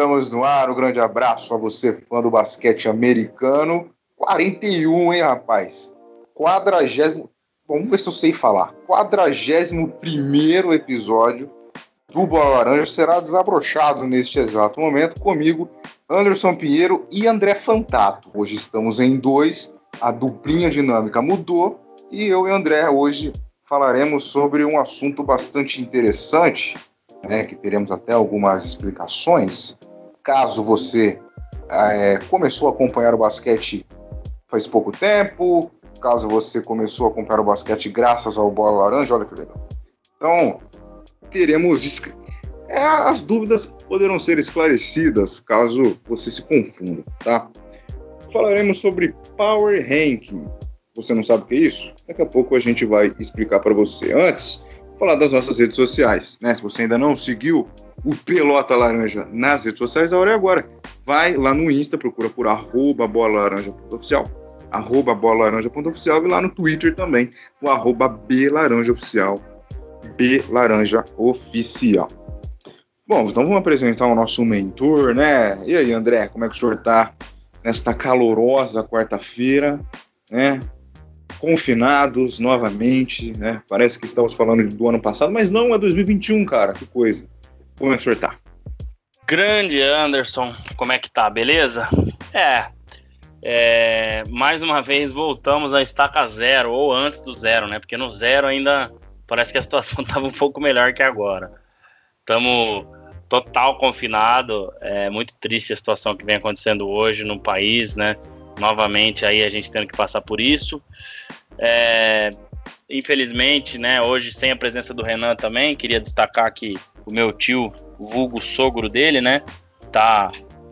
Estamos no ar. Um grande abraço a você, fã do basquete americano. 41, hein, rapaz? Quadragésimo. Vamos ver se eu sei falar. Quadragésimo primeiro episódio do Bola Laranja será desabrochado neste exato momento comigo, Anderson Pinheiro e André Fantato. Hoje estamos em dois, a duplinha dinâmica mudou e eu e André hoje falaremos sobre um assunto bastante interessante, né, que teremos até algumas explicações. Caso você é, começou a acompanhar o basquete faz pouco tempo, caso você começou a acompanhar o basquete graças ao Bola Laranja, olha que legal. Então, teremos. É, as dúvidas poderão ser esclarecidas caso você se confunda, tá? Falaremos sobre Power Ranking. Você não sabe o que é isso? Daqui a pouco a gente vai explicar para você. Antes, falar das nossas redes sociais, né? Se você ainda não seguiu o Pelota Laranja nas redes sociais, a hora é agora. Vai lá no Insta, procura por arroba bola laranja oficial, arroba bola laranja oficial e lá no Twitter também, o arroba belaranjaoficial B Laranja Oficial. Bom, então vamos apresentar o nosso mentor, né? E aí, André, como é que o senhor está nesta calorosa quarta-feira, né? Confinados novamente, né? Parece que estamos falando do ano passado, mas não é 2021, cara. Que coisa. Como é que o senhor está? Grande Anderson, como é que tá? Beleza? É, é, mais uma vez voltamos à estaca zero, ou antes do zero, né? Porque no zero ainda parece que a situação estava um pouco melhor que agora. Estamos total confinado, é muito triste a situação que vem acontecendo hoje no país, né? Novamente aí a gente tendo que passar por isso. É, infelizmente, né, hoje sem a presença do Renan também, queria destacar que o meu tio, vulgo sogro dele, né, tá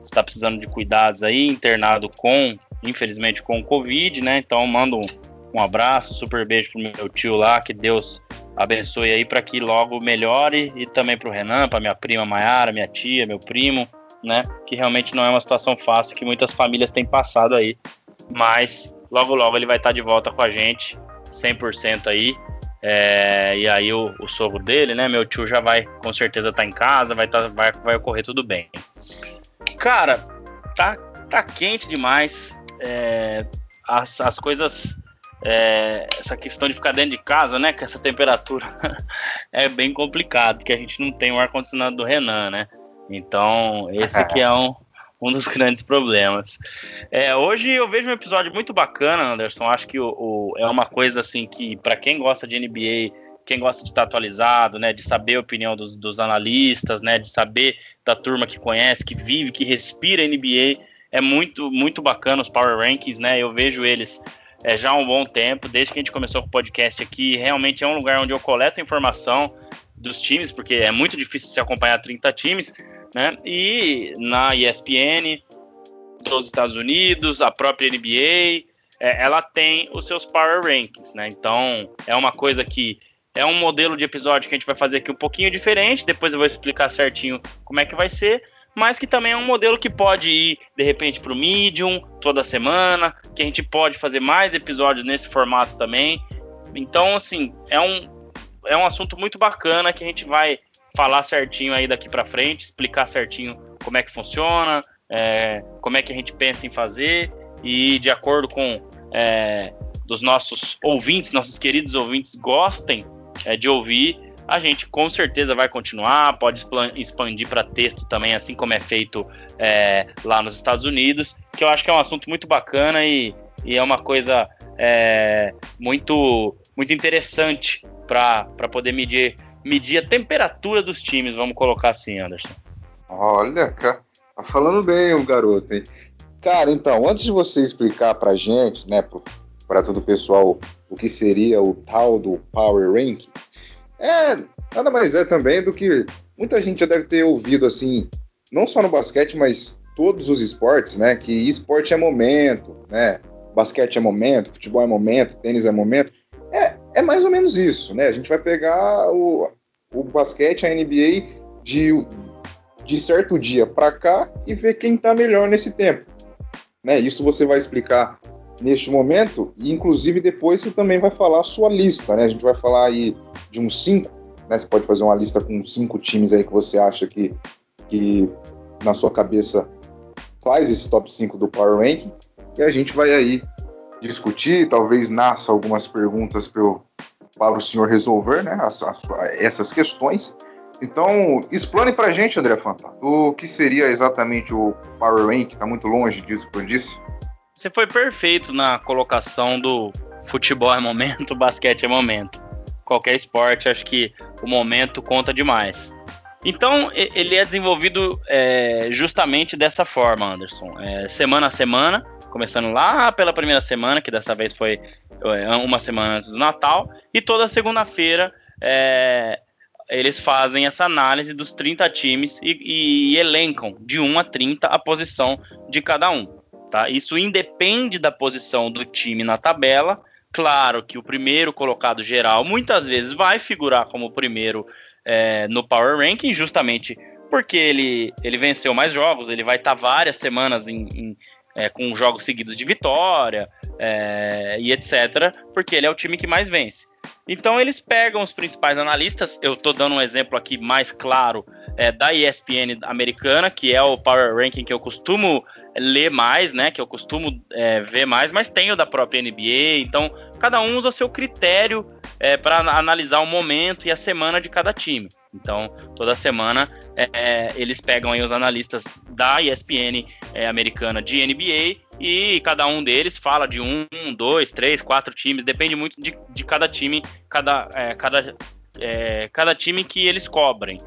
está precisando de cuidados aí, internado com, infelizmente, com o Covid, né? Então mando um, um abraço, super beijo pro meu tio lá, que Deus abençoe aí para que logo melhore e também para o Renan, para minha prima Maiara, minha tia, meu primo, né? Que realmente não é uma situação fácil que muitas famílias têm passado aí, mas logo logo ele vai estar de volta com a gente, 100% aí. É, e aí o, o, sogro dele, né? Meu tio já vai com certeza estar tá em casa, vai, tá, vai, vai ocorrer tudo bem. Cara, tá, tá quente demais. É, as, as coisas é, essa questão de ficar dentro de casa, né, com essa temperatura, é bem complicado, porque a gente não tem o ar-condicionado do Renan, né? Então, esse aqui é um, um dos grandes problemas. É, hoje eu vejo um episódio muito bacana, Anderson. Acho que o, o é uma coisa assim que, para quem gosta de NBA, quem gosta de estar atualizado, né, de saber a opinião dos, dos analistas, né, de saber da turma que conhece, que vive, que respira NBA, é muito, muito bacana os Power Rankings, né? Eu vejo eles é, já há um bom tempo, desde que a gente começou com o podcast aqui. Realmente é um lugar onde eu coleto informação dos times, porque é muito difícil se acompanhar 30 times, né? E na ESPN dos Estados Unidos, a própria NBA, é, ela tem os seus Power Rankings, né? Então é uma coisa que é um modelo de episódio que a gente vai fazer aqui um pouquinho diferente. Depois eu vou explicar certinho como é que vai ser mas que também é um modelo que pode ir de repente para o Medium toda semana, que a gente pode fazer mais episódios nesse formato também. Então, assim, é um, é um assunto muito bacana que a gente vai falar certinho aí daqui para frente, explicar certinho como é que funciona, é, como é que a gente pensa em fazer. E de acordo com é, dos nossos ouvintes, nossos queridos ouvintes gostem é, de ouvir, a gente com certeza vai continuar, pode expandir para texto também, assim como é feito é, lá nos Estados Unidos, que eu acho que é um assunto muito bacana e, e é uma coisa é, muito, muito interessante para poder medir, medir a temperatura dos times, vamos colocar assim, Anderson. Olha, tá falando bem o garoto, hein? Cara, então, antes de você explicar pra gente, né, para todo o pessoal, o que seria o tal do Power Ranking, é, nada mais é também do que muita gente já deve ter ouvido assim, não só no basquete, mas todos os esportes, né? Que esporte é momento, né? Basquete é momento, futebol é momento, tênis é momento. É, é mais ou menos isso, né? A gente vai pegar o, o basquete, a NBA, de, de certo dia para cá e ver quem tá melhor nesse tempo. Né? Isso você vai explicar neste momento, e inclusive depois você também vai falar a sua lista, né? A gente vai falar aí de uns cinco, né? Você pode fazer uma lista com cinco times aí que você acha que que na sua cabeça faz esse top 5 do Power Ranking. E a gente vai aí discutir, talvez nasça algumas perguntas pro, para o senhor resolver né, as, as, essas questões. Então, explane para a gente, André Fanta, o que seria exatamente o Power Rank, está muito longe disso que eu disse. Você foi perfeito na colocação do futebol é momento, basquete é momento. Qualquer esporte, acho que o momento conta demais. Então, ele é desenvolvido é, justamente dessa forma, Anderson. É, semana a semana, começando lá pela primeira semana, que dessa vez foi é, uma semana antes do Natal, e toda segunda-feira é, eles fazem essa análise dos 30 times e, e, elencam de 1 a 30 a posição de cada um. Tá? Isso independe da posição do time na tabela. Claro que o primeiro colocado geral muitas vezes vai figurar como o primeiro é, no Power Ranking, justamente porque ele, ele venceu mais jogos, ele vai estar tá várias semanas em, em, é, com jogos seguidos de vitória é, e etc., porque ele é o time que mais vence. Então eles pegam os principais analistas. Eu estou dando um exemplo aqui mais claro é, da ESPN americana, que é o Power Ranking que eu costumo ler mais, né? Que eu costumo é, ver mais, mas tem o da própria NBA. Então cada um usa seu critério é, para analisar o momento e a semana de cada time. Então, toda semana é, é, eles pegam aí os analistas da ESPN é, americana de NBA e cada um deles fala de um, dois, três, quatro times, depende muito de, de cada time, cada, é, cada, é, cada time que eles cobrem.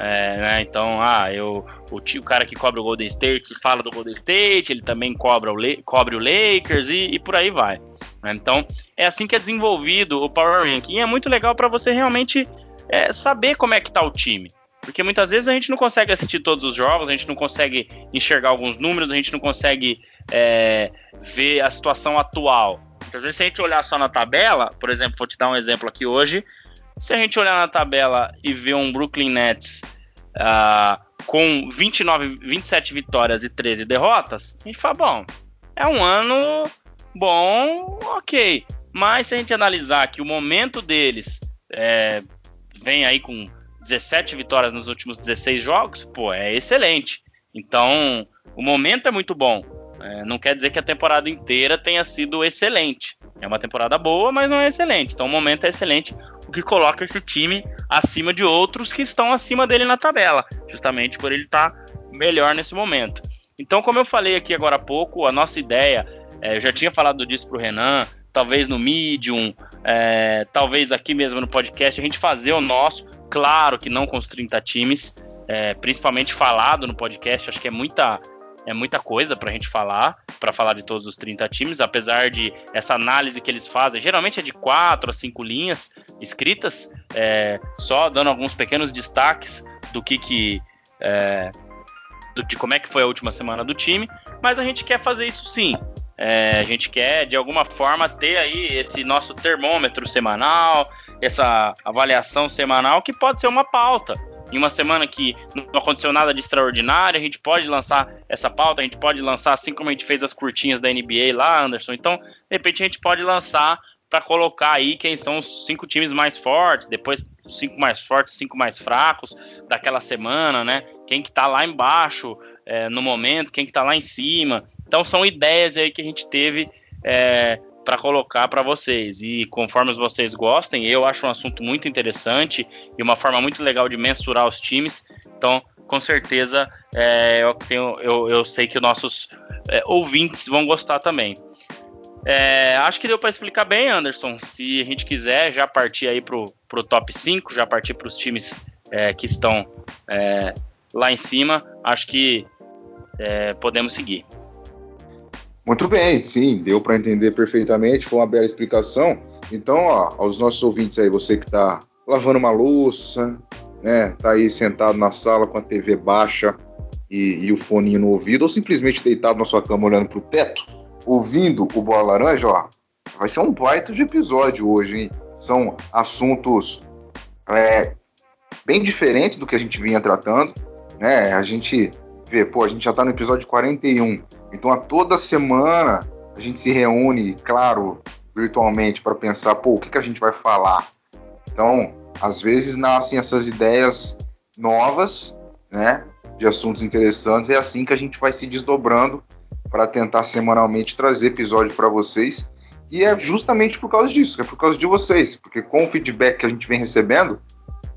É, né? Então, ah, eu, o, o, cara que cobra o Golden State fala do Golden State, ele também cobra o, cobre o Lakers e, e por aí vai. Né? Então, é assim que é desenvolvido o Power Ranking. E é muito legal para você realmente é, saber como é que tá o time. Porque muitas vezes a gente não consegue assistir todos os jogos, a gente não consegue enxergar alguns números, a gente não consegue é, ver a situação atual. Muitas vezes, se a gente olhar só na tabela, por exemplo, vou te dar um exemplo aqui hoje. Se a gente olhar na tabela e ver um Brooklyn Nets uh, com 29, 27 vitórias e 13 derrotas, a gente fala, bom, é um ano bom, ok. Mas se a gente analisar que o momento deles é, vem aí com 17 vitórias nos últimos 16 jogos, pô, é excelente. Então, o momento é muito bom. É, não quer dizer que a temporada inteira tenha sido excelente. É uma temporada boa, mas não é excelente. Então, o momento é excelente, o que coloca esse time acima de outros que estão acima dele na tabela, justamente por ele estar tá melhor nesse momento. Então, como eu falei aqui agora há pouco, a nossa ideia, é, eu já tinha falado disso para o Renan, talvez no Medium, é, talvez aqui mesmo no podcast, a gente fazer o nosso, claro que não com os 30 times, é, principalmente falado no podcast, acho que é muita, é muita coisa para a gente falar, para falar de todos os 30 times, apesar de essa análise que eles fazem, geralmente é de 4 a 5 linhas escritas, é, só dando alguns pequenos destaques do que que. É, de como é que foi a última semana do time, mas a gente quer fazer isso sim. É, a gente quer, de alguma forma, ter aí esse nosso termômetro semanal, essa avaliação semanal, que pode ser uma pauta. Em uma semana que não aconteceu nada de extraordinário, a gente pode lançar essa pauta, a gente pode lançar, assim como a gente fez as curtinhas da NBA lá, Anderson. Então, de repente, a gente pode lançar para colocar aí quem são os cinco times mais fortes, depois os cinco mais fortes, cinco mais fracos daquela semana, né? Quem que tá lá embaixo é, no momento, quem que tá lá em cima. Então são ideias aí que a gente teve é, para colocar para vocês. E conforme vocês gostem, eu acho um assunto muito interessante e uma forma muito legal de mensurar os times. Então, com certeza, é, eu, tenho, eu, eu, sei que os nossos é, ouvintes vão gostar também. É, acho que deu para explicar bem, Anderson. Se a gente quiser já partir aí pro, pro top 5, já partir para os times é, que estão é, lá em cima, acho que é, podemos seguir. Muito bem, sim, deu para entender perfeitamente, foi uma bela explicação. Então, ó, aos nossos ouvintes aí, você que está lavando uma louça, né, tá aí sentado na sala com a TV baixa e, e o foninho no ouvido, ou simplesmente deitado na sua cama olhando para o teto, ouvindo o Bola Laranja, ó, vai ser um baita de episódio hoje, hein? São assuntos é, bem diferentes do que a gente vinha tratando, né? A gente vê, pô, a gente já tá no episódio 41, então a toda semana a gente se reúne, claro, virtualmente para pensar, pô, o que, que a gente vai falar? Então, às vezes nascem essas ideias novas, né? de assuntos interessantes. É assim que a gente vai se desdobrando para tentar semanalmente trazer episódio para vocês. E é justamente por causa disso, é por causa de vocês, porque com o feedback que a gente vem recebendo,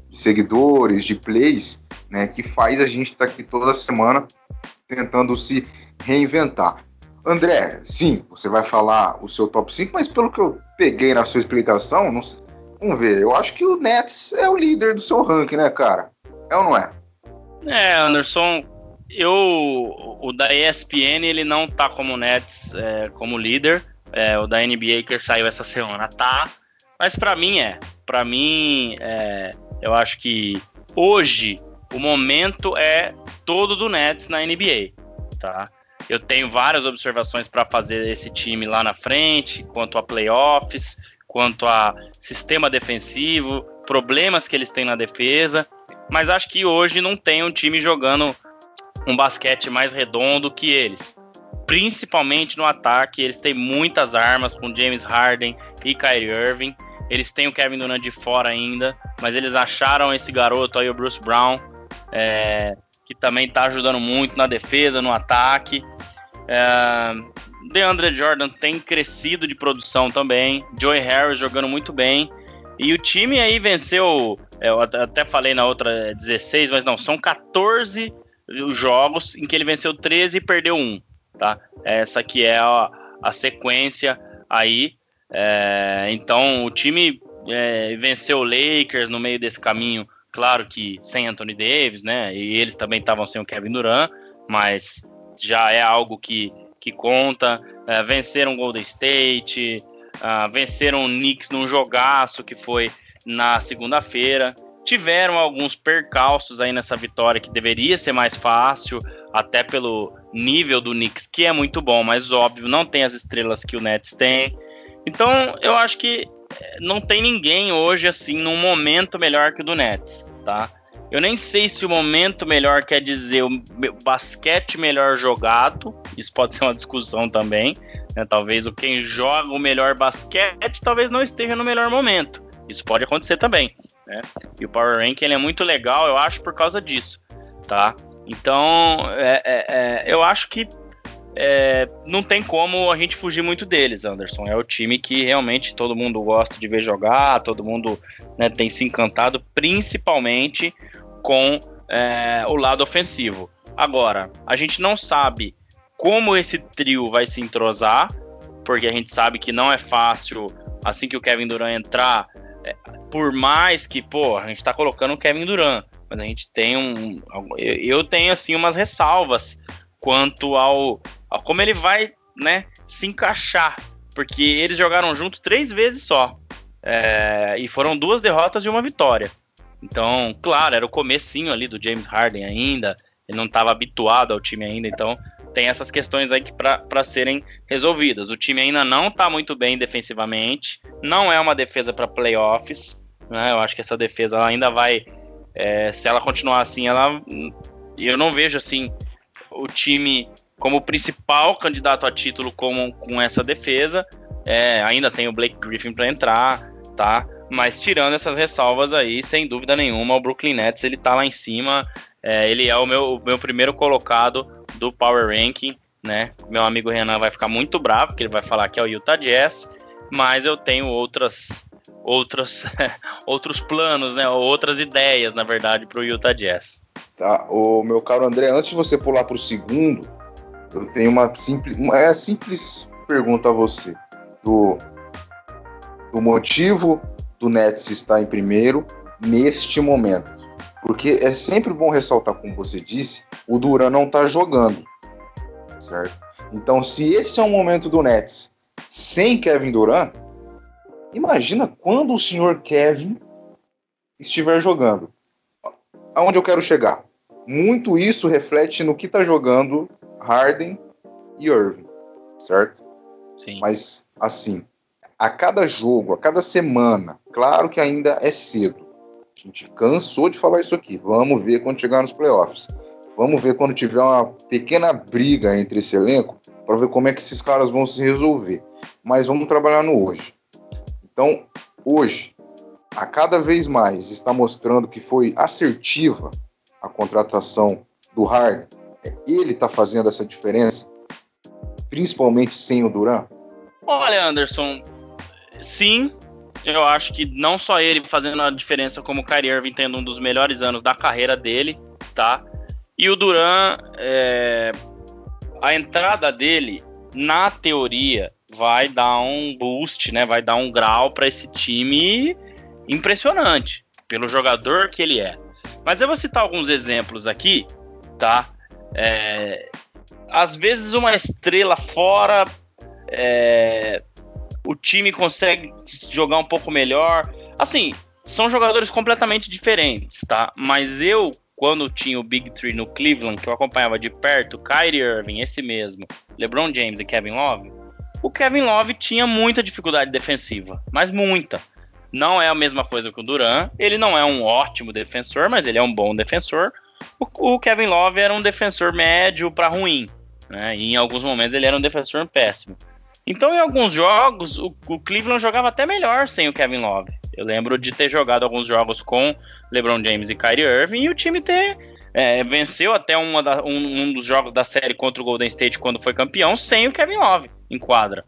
de seguidores, de plays, né, que faz a gente estar tá aqui toda semana tentando se reinventar. André, sim, você vai falar o seu top 5, mas pelo que eu peguei na sua explicação, não, vamos ver, eu acho que o Nets é o líder do seu ranking, né, cara? É ou não é? É, Anderson, eu o da ESPN ele não tá como Nets é, como líder, é, o da NBA que saiu essa semana tá, mas para mim é, para mim é, eu acho que hoje o momento é todo do Nets na NBA, tá? Eu tenho várias observações para fazer esse time lá na frente, quanto a playoffs, quanto a sistema defensivo, problemas que eles têm na defesa, mas acho que hoje não tem um time jogando um basquete mais redondo que eles. Principalmente no ataque, eles têm muitas armas com James Harden e Kyrie Irving. Eles têm o Kevin Durant de fora ainda, mas eles acharam esse garoto aí, o Bruce Brown, é, que também está ajudando muito na defesa, no ataque. É, DeAndre Jordan tem crescido de produção também. Joey Harris jogando muito bem. E o time aí venceu, é, eu até falei na outra 16, mas não, são 14 jogos em que ele venceu 13 e perdeu um, tá? Essa aqui é a, a sequência aí. É, então o time é, venceu o Lakers no meio desse caminho, claro que sem Anthony Davis, né? E eles também estavam sem o Kevin Durant, mas já é algo que, que conta. É, venceram o Golden State, uh, venceram o Knicks num jogaço que foi na segunda-feira tiveram alguns percalços aí nessa vitória que deveria ser mais fácil, até pelo nível do Knicks, que é muito bom, mas óbvio, não tem as estrelas que o Nets tem. Então, eu acho que eh, não tem ninguém hoje assim num momento melhor que o do Nets, tá? Eu nem sei se o momento melhor quer dizer o basquete melhor jogado, isso pode ser uma discussão também, né? Talvez o quem joga o melhor basquete talvez não esteja no melhor momento. Isso pode acontecer também. Né? E o Power Ranking ele é muito legal, eu acho, por causa disso, tá? Então, é, é, é, eu acho que é, não tem como a gente fugir muito deles, Anderson. É o time que realmente todo mundo gosta de ver jogar, todo mundo né, tem se encantado, principalmente com é, o lado ofensivo. Agora, a gente não sabe como esse trio vai se entrosar, porque a gente sabe que não é fácil assim que o Kevin Durant entrar é, por mais que, pô, a gente tá colocando o Kevin Durant, mas a gente tem um. Eu tenho, assim, umas ressalvas quanto ao, ao como ele vai, né, se encaixar. Porque eles jogaram juntos três vezes só. É, e foram duas derrotas e uma vitória. Então, claro, era o comecinho ali do James Harden ainda. Ele não estava habituado ao time ainda, então tem essas questões aí para serem resolvidas. O time ainda não está muito bem defensivamente, não é uma defesa para playoffs. Né? Eu acho que essa defesa ainda vai, é, se ela continuar assim, ela, eu não vejo assim o time como principal candidato a título com, essa defesa. É, ainda tem o Blake Griffin para entrar, tá? Mas tirando essas ressalvas aí, sem dúvida nenhuma, o Brooklyn Nets ele tá lá em cima. É, ele é o meu, o meu primeiro colocado do Power Ranking, né? Meu amigo Renan vai ficar muito bravo, porque ele vai falar que é o Utah Jazz, mas eu tenho outras outros outros planos, né? Outras ideias, na verdade, para o Utah Jazz. Tá, o meu caro André, antes de você pular para o segundo, eu tenho uma simples, uma é simples pergunta a você do, do motivo do Nets estar em primeiro neste momento. Porque é sempre bom ressaltar, como você disse, o Duran não está jogando. Certo? Então, se esse é o momento do Nets sem Kevin Durant, imagina quando o senhor Kevin estiver jogando. Aonde eu quero chegar? Muito isso reflete no que está jogando Harden e Irving, certo? Sim. Mas assim, a cada jogo, a cada semana, claro que ainda é cedo, a gente cansou de falar isso aqui. Vamos ver quando chegar nos playoffs. Vamos ver quando tiver uma pequena briga entre esse elenco para ver como é que esses caras vão se resolver. Mas vamos trabalhar no hoje. Então, hoje, a cada vez mais está mostrando que foi assertiva a contratação do Harden, é, ele está fazendo essa diferença, principalmente sem o Duran? Olha, Anderson, sim, eu acho que não só ele fazendo a diferença como o Kyrie Irving tendo um dos melhores anos da carreira dele, tá? E o Duran, é, a entrada dele, na teoria, vai dar um boost, né? Vai dar um grau para esse time impressionante pelo jogador que ele é. Mas eu vou citar alguns exemplos aqui, tá? É, às vezes uma estrela fora, é, o time consegue jogar um pouco melhor. Assim, são jogadores completamente diferentes, tá? Mas eu, quando tinha o Big Three no Cleveland, que eu acompanhava de perto, Kyrie Irving, esse mesmo, LeBron James e Kevin Love, o Kevin Love tinha muita dificuldade defensiva, mas muita. Não é a mesma coisa que o Duran. Ele não é um ótimo defensor, mas ele é um bom defensor. O, o Kevin Love era um defensor médio para ruim, né? E em alguns momentos ele era um defensor péssimo. Então, em alguns jogos, o, o, Cleveland jogava até melhor sem o Kevin Love. Eu lembro de ter jogado alguns jogos com LeBron James e Kyrie Irving e o time ter é, venceu até da, um, um, dos jogos da série contra o Golden State quando foi campeão sem o Kevin Love em quadra.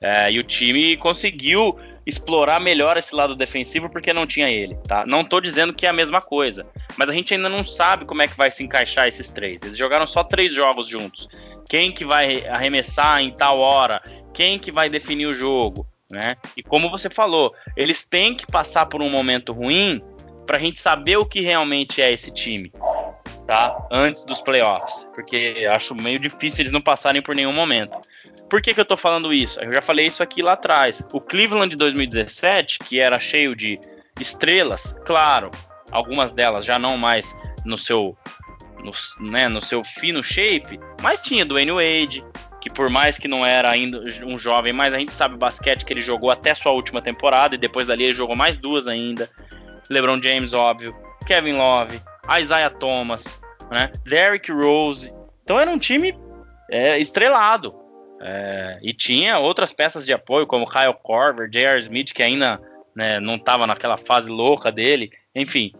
É, e o time conseguiu explorar melhor esse lado defensivo porque não tinha ele, tá? Não tô dizendo que é a mesma coisa, mas a gente ainda não sabe como é que vai se encaixar esses três. Eles jogaram só três jogos juntos. Quem que vai arremessar em tal hora? Quem que vai definir o jogo? Né? E como você falou, eles têm que passar por um momento ruim para a gente saber o que realmente é esse time tá? Antes dos playoffs, porque acho meio difícil eles não passarem por nenhum momento. Por que, que eu tô falando isso? Eu já falei isso aqui lá atrás. O Cleveland de 2017, que era cheio de estrelas, claro, algumas delas já não mais no seu no, né, no seu fino shape, mas tinha Dwayne Wade, que por mais que não era ainda um jovem, mas a gente sabe o basquete que ele jogou até sua última temporada e depois dali ele jogou mais duas ainda. LeBron James, óbvio, Kevin Love, Isaiah Thomas, né? Derrick Rose. Então era um time é, estrelado. É, e tinha outras peças de apoio, como Kyle Korver, J.R. Smith, que ainda né, não estava naquela fase louca dele. Enfim.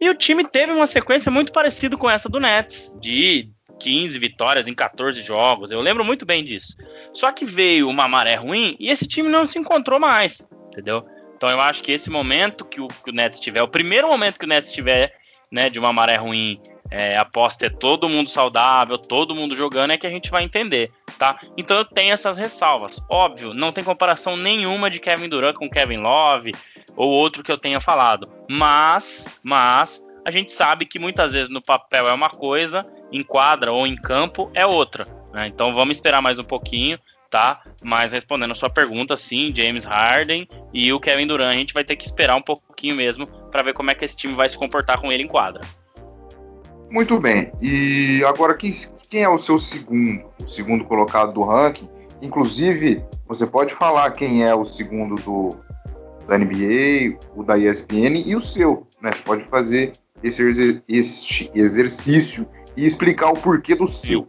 E o time teve uma sequência muito parecida com essa do Nets, de 15 vitórias em 14 jogos. Eu lembro muito bem disso. Só que veio uma maré ruim e esse time não se encontrou mais, entendeu? Então eu acho que esse momento que o, que o Nets tiver, o primeiro momento que o Nets tiver né, de uma maré ruim, é, após ter todo mundo saudável, todo mundo jogando, é que a gente vai entender, tá? Então eu tenho essas ressalvas. Óbvio, não tem comparação nenhuma de Kevin Durant com Kevin Love ou outro que eu tenha falado, mas, mas a gente sabe que muitas vezes no papel é uma coisa, em quadra ou em campo é outra. Né? Então vamos esperar mais um pouquinho, tá? Mas respondendo a sua pergunta, sim, James Harden e o Kevin Durant, a gente vai ter que esperar um pouquinho mesmo para ver como é que esse time vai se comportar com ele em quadra. Muito bem. E agora quem, quem é o seu segundo, o segundo colocado do ranking? Inclusive, você pode falar quem é o segundo do da NBA, o da ESPN e o seu, né? Você pode fazer esse, esse exercício e explicar o porquê do seu.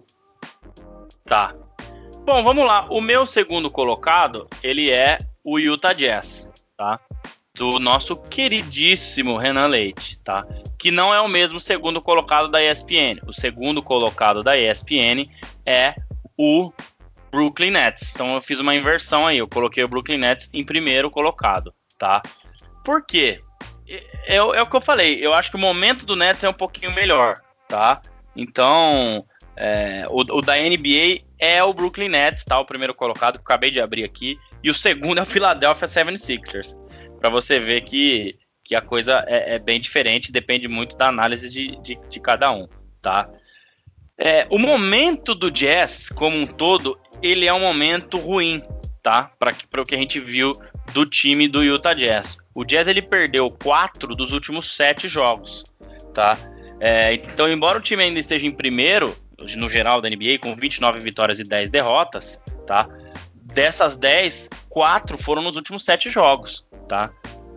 Tá. Bom, vamos lá. O meu segundo colocado, ele é o Utah Jazz, tá? Do nosso queridíssimo Renan Leite, tá? Que não é o mesmo segundo colocado da ESPN. O segundo colocado da ESPN é o Brooklyn Nets. Então eu fiz uma inversão aí. Eu coloquei o Brooklyn Nets em primeiro colocado, tá? Por quê? É, é, é o que eu falei. Eu acho que o momento do Nets é um pouquinho melhor, tá? Então, é, o, o, da NBA é o Brooklyn Nets, tá? O primeiro colocado, que eu acabei de abrir aqui. E o segundo é o Philadelphia 76ers. Para você ver que, que a coisa é, é, bem diferente, depende muito da análise de, de, de cada um, tá? É, o momento do Jazz, como um todo, ele é um momento ruim, tá? Para o que a gente viu do time do Utah Jazz. O Jazz ele perdeu quatro dos últimos sete jogos, tá? É, então, embora o time ainda esteja em primeiro, no geral da NBA, com 29 vitórias e 10 derrotas, tá? Dessas 10, 4 foram nos últimos 7 jogos, tá?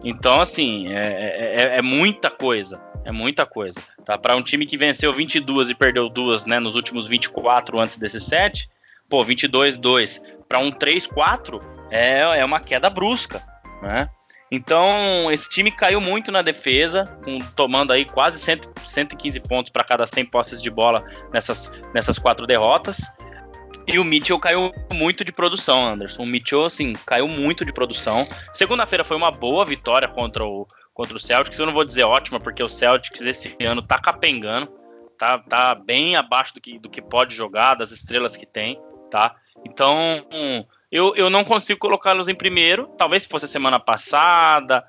Então, assim, é, é, é, muita coisa. É muita coisa. Tá? Para um time que venceu 22 e perdeu duas né, nos últimos 24 antes desses 7, pô, 22, 2 para um 3, 4 é, é uma queda brusca, né? Então, esse time caiu muito na defesa, com, tomando aí quase 100, 115 pontos para cada 100 posses de bola nessas, nessas quatro derrotas. E o Mitchell caiu muito de produção, Anderson. O Mitchell, assim, caiu muito de produção. Segunda-feira foi uma boa vitória contra o, contra o Celtics. Eu não vou dizer ótima, porque o Celtics esse ano tá capengando. Tá, tá bem abaixo do que, do que pode jogar, das estrelas que tem, tá? Então, eu, eu não consigo colocá-los em primeiro. Talvez se fosse a semana passada,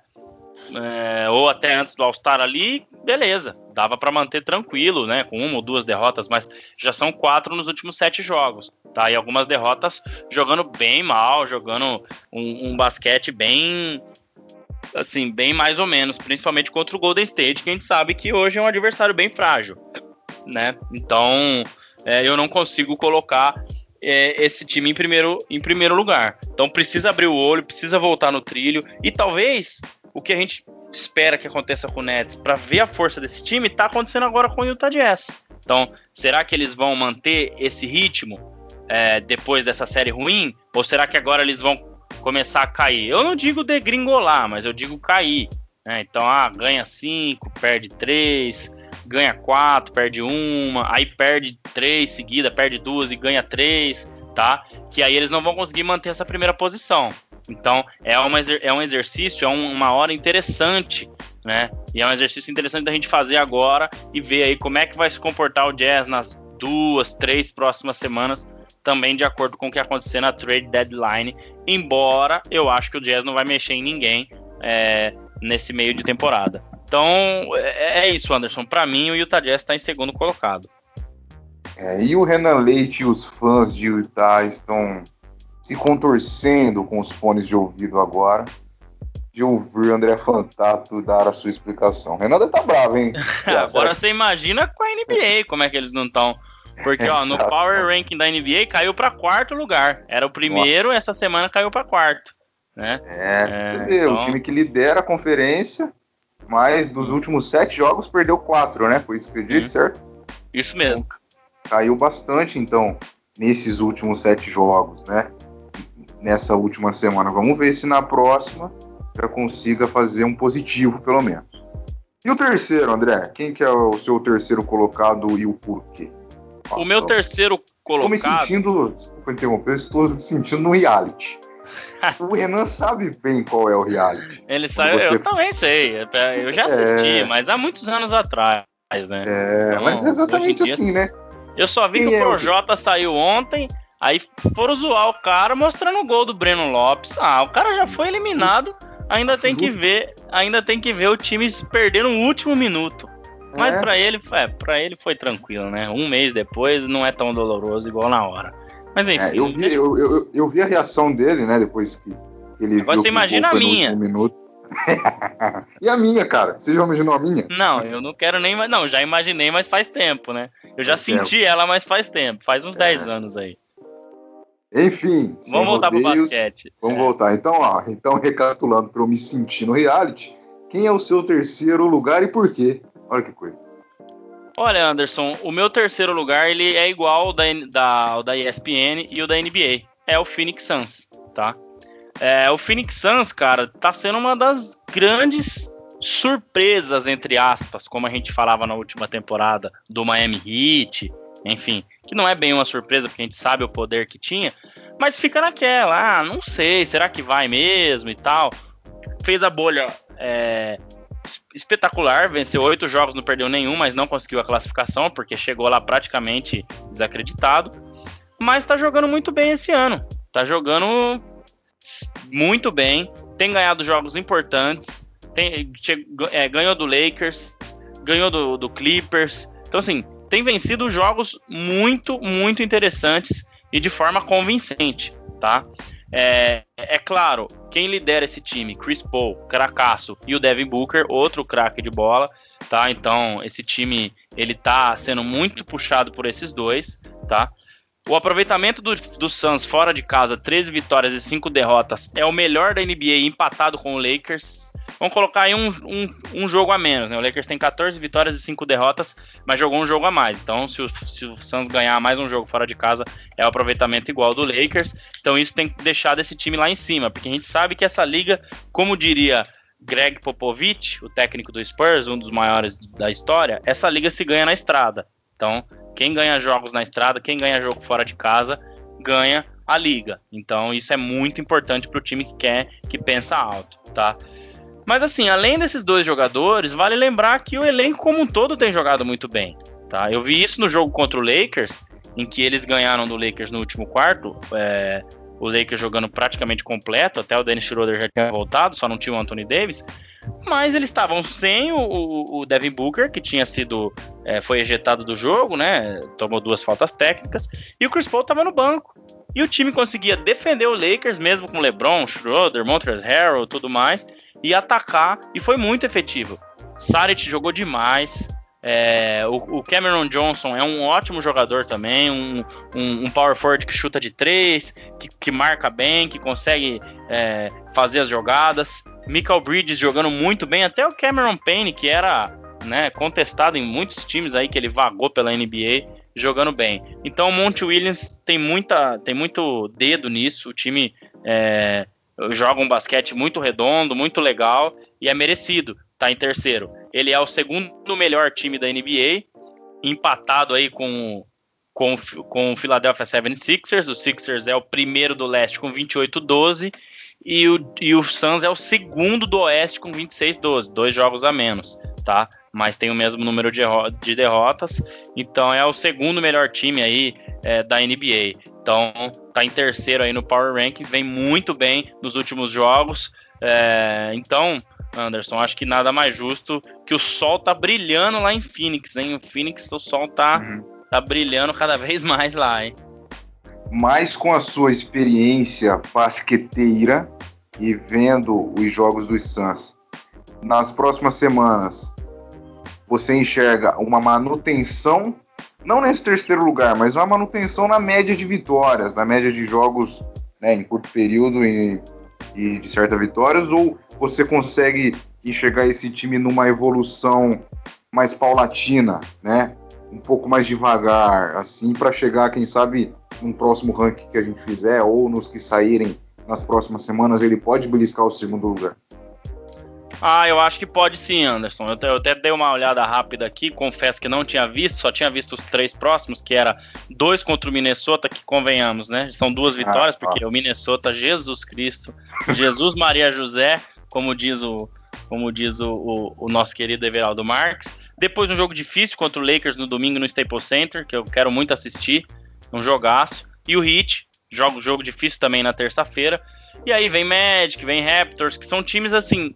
é, ou até antes do All-Star ali, beleza, dava para manter tranquilo, né, com uma ou duas derrotas, mas já são quatro nos últimos sete jogos, tá? E algumas derrotas jogando bem mal, jogando um, um basquete bem, assim, bem mais ou menos, principalmente contra o Golden State, que a gente sabe que hoje é um adversário bem frágil, né? Então, é, eu não consigo colocar é, esse time em primeiro, em primeiro lugar. Então precisa abrir o olho, precisa voltar no trilho e talvez o que a gente espera que aconteça com o Nets para ver a força desse time está acontecendo agora com o Utah Jazz. Então, será que eles vão manter esse ritmo é, depois dessa série ruim? Ou será que agora eles vão começar a cair? Eu não digo degringolar, mas eu digo cair. Né? Então, ah, ganha 5, perde 3, ganha 4, perde uma, aí perde 3 seguida, perde duas e ganha 3, tá? Que aí eles não vão conseguir manter essa primeira posição. Então, é, uma, é um exercício, é uma hora interessante, né? E é um exercício interessante da gente fazer agora e ver aí como é que vai se comportar o Jazz nas duas, três próximas semanas, também de acordo com o que acontecer na trade deadline. Embora eu acho que o Jazz não vai mexer em ninguém é, nesse meio de temporada. Então, é, é isso, Anderson. Para mim, o Utah Jazz está em segundo colocado. É, e o Renan Leite e os fãs de Utah estão se contorcendo com os fones de ouvido agora de ouvir o André Fantato dar a sua explicação. Renan deve tá bravo, hein? agora você imagina com a NBA como é que eles não estão. Porque ó, no Power Ranking da NBA caiu para quarto lugar. Era o primeiro, Nossa. essa semana caiu para quarto. Né? É, é, você vê, então... o time que lidera a conferência, mas dos últimos sete jogos perdeu quatro, né? Foi isso que eu disse, uhum. certo? Isso mesmo. Então, caiu bastante, então, nesses últimos sete jogos, né? nessa última semana. Vamos ver se na próxima já consiga fazer um positivo, pelo menos. E o terceiro, André? Quem que é o seu terceiro colocado e o porquê? O meu terceiro colocado. Estou me sentindo. Desculpa interromper, estou me sentindo no reality. o Renan sabe bem qual é o reality. Ele sabe, você... eu também sei. Eu já assisti, é... mas há muitos anos atrás, né? É, então, mas é exatamente dia, assim, né? Eu só vi que o é Projota o... saiu ontem Aí foram zoar o cara mostrando o gol do Breno Lopes. Ah, o cara já foi eliminado. Ainda tem que ver, ainda tem que ver o time perder no último minuto. Mas é. para ele, é, para ele foi tranquilo, né? Um mês depois não é tão doloroso igual na hora. Mas enfim. É, eu, vi, eu, eu, eu, vi a reação dele, né? Depois que ele Agora viu você imagina a minha. Minuto. e a minha, cara? Você já imaginou a minha? Não, eu não quero nem mais. Não, já imaginei, mas faz tempo, né? Eu já faz senti tempo. ela, mas faz tempo. Faz uns é. 10 anos aí. Enfim, vamos voltar rodeios, pro basquete. Vamos é. voltar. Então, ó, então recapitulando para eu me sentir no reality, quem é o seu terceiro lugar e por quê? Olha que coisa. Olha, Anderson, o meu terceiro lugar ele é igual ao da, da, da ESPN e o da NBA. É o Phoenix Suns, tá? É, o Phoenix Suns, cara, tá sendo uma das grandes surpresas, entre aspas, como a gente falava na última temporada do Miami Heat, enfim, que não é bem uma surpresa, porque a gente sabe o poder que tinha, mas fica naquela, ah, não sei, será que vai mesmo e tal. Fez a bolha é, espetacular, venceu oito jogos, não perdeu nenhum, mas não conseguiu a classificação, porque chegou lá praticamente desacreditado. Mas tá jogando muito bem esse ano. Tá jogando muito bem, tem ganhado jogos importantes, tem, é, ganhou do Lakers, ganhou do, do Clippers. Então, assim, tem vencido jogos muito, muito interessantes e de forma convincente, tá? É, é claro, quem lidera esse time, Chris Paul, cracaço, e o Devin Booker, outro craque de bola, tá? Então, esse time, ele tá sendo muito puxado por esses dois, tá? O aproveitamento do, do Suns fora de casa, 13 vitórias e 5 derrotas, é o melhor da NBA empatado com o Lakers. vamos colocar aí um, um, um, jogo a menos, né? O Lakers tem 14 vitórias e 5 derrotas, mas jogou um jogo a mais. Então, se o, se o Suns ganhar mais um jogo fora de casa, é o aproveitamento igual do Lakers. Então, isso tem que deixar desse time lá em cima, porque a gente sabe que essa liga, como diria Greg Popovich, o técnico do Spurs, um dos maiores da história, essa liga se ganha na estrada. Então, quem ganha jogos na estrada, quem ganha jogo fora de casa, ganha a liga. Então isso é muito importante para o time que quer, que pensa alto, tá? Mas assim, além desses dois jogadores, vale lembrar que o elenco como um todo tem jogado muito bem, tá? Eu vi isso no jogo contra o Lakers, em que eles ganharam do Lakers no último quarto, é, o Lakers jogando praticamente completo, até o Dennis Schroeder já tinha voltado, só não tinha o Anthony Davis, mas eles estavam sem o, o, Devin Booker, que tinha sido, é, foi ejetado do jogo, né, tomou duas faltas técnicas, e o Chris Paul estava no banco, e o time conseguia defender o Lakers, mesmo com LeBron, Schroeder, Montrezl Harrell tudo mais, e atacar, e foi muito efetivo. Saric jogou demais. É, o, o, Cameron Johnson é um ótimo jogador também, um, um, um power forward que chuta de três, que, que marca bem, que consegue é, fazer as jogadas. Michael Bridges jogando muito bem, até o Cameron Payne, que era né, contestado em muitos times aí que ele vagou pela NBA, jogando bem. Então o Monte Williams tem, muita, tem muito dedo nisso. O time é, joga um basquete muito redondo, muito legal e é merecido. Tá em terceiro. Ele é o segundo melhor time da NBA, empatado aí com com, com o Philadelphia 76ers. O Sixers é o primeiro do leste com 28-12 e o, e o Suns é o segundo do oeste com 26-12, dois jogos a menos, tá? mas tem o mesmo número de, de derrotas. Então é o segundo melhor time aí é, da NBA. Então tá em terceiro aí no Power Rankings, vem muito bem nos últimos jogos. É, então, Anderson, acho que nada mais justo que o sol tá brilhando lá em Phoenix, hein? O Phoenix, o sol tá, uhum. tá brilhando cada vez mais lá, hein? Mas com a sua experiência basqueteira e vendo os jogos dos Suns nas próximas semanas, você enxerga uma manutenção, não nesse terceiro lugar, mas uma manutenção na média de vitórias, na média de jogos né, em curto período e, e de certas vitórias, ou você consegue enxergar esse time numa evolução mais paulatina, né? Um pouco mais devagar, assim, para chegar, quem sabe, num próximo ranking que a gente fizer, ou nos que saírem nas próximas semanas, ele pode beliscar o segundo lugar. Ah, eu acho que pode sim, Anderson. Eu, eu, até dei uma olhada rápida aqui, confesso que não tinha visto, só tinha visto os três próximos, que era dois contra o Minnesota, que convenhamos, né? São duas ah, vitórias, ah, porque o Minnesota, Jesus Cristo, Jesus Maria José, como diz o, como diz o, o, o nosso querido Everaldo Marques. Depois um jogo difícil contra o Lakers no domingo no Staples Center, que eu quero muito assistir, um jogaço. E o Heat, jogo, jogo difícil também na terça-feira. E aí vem Magic, vem Raptors, que são times assim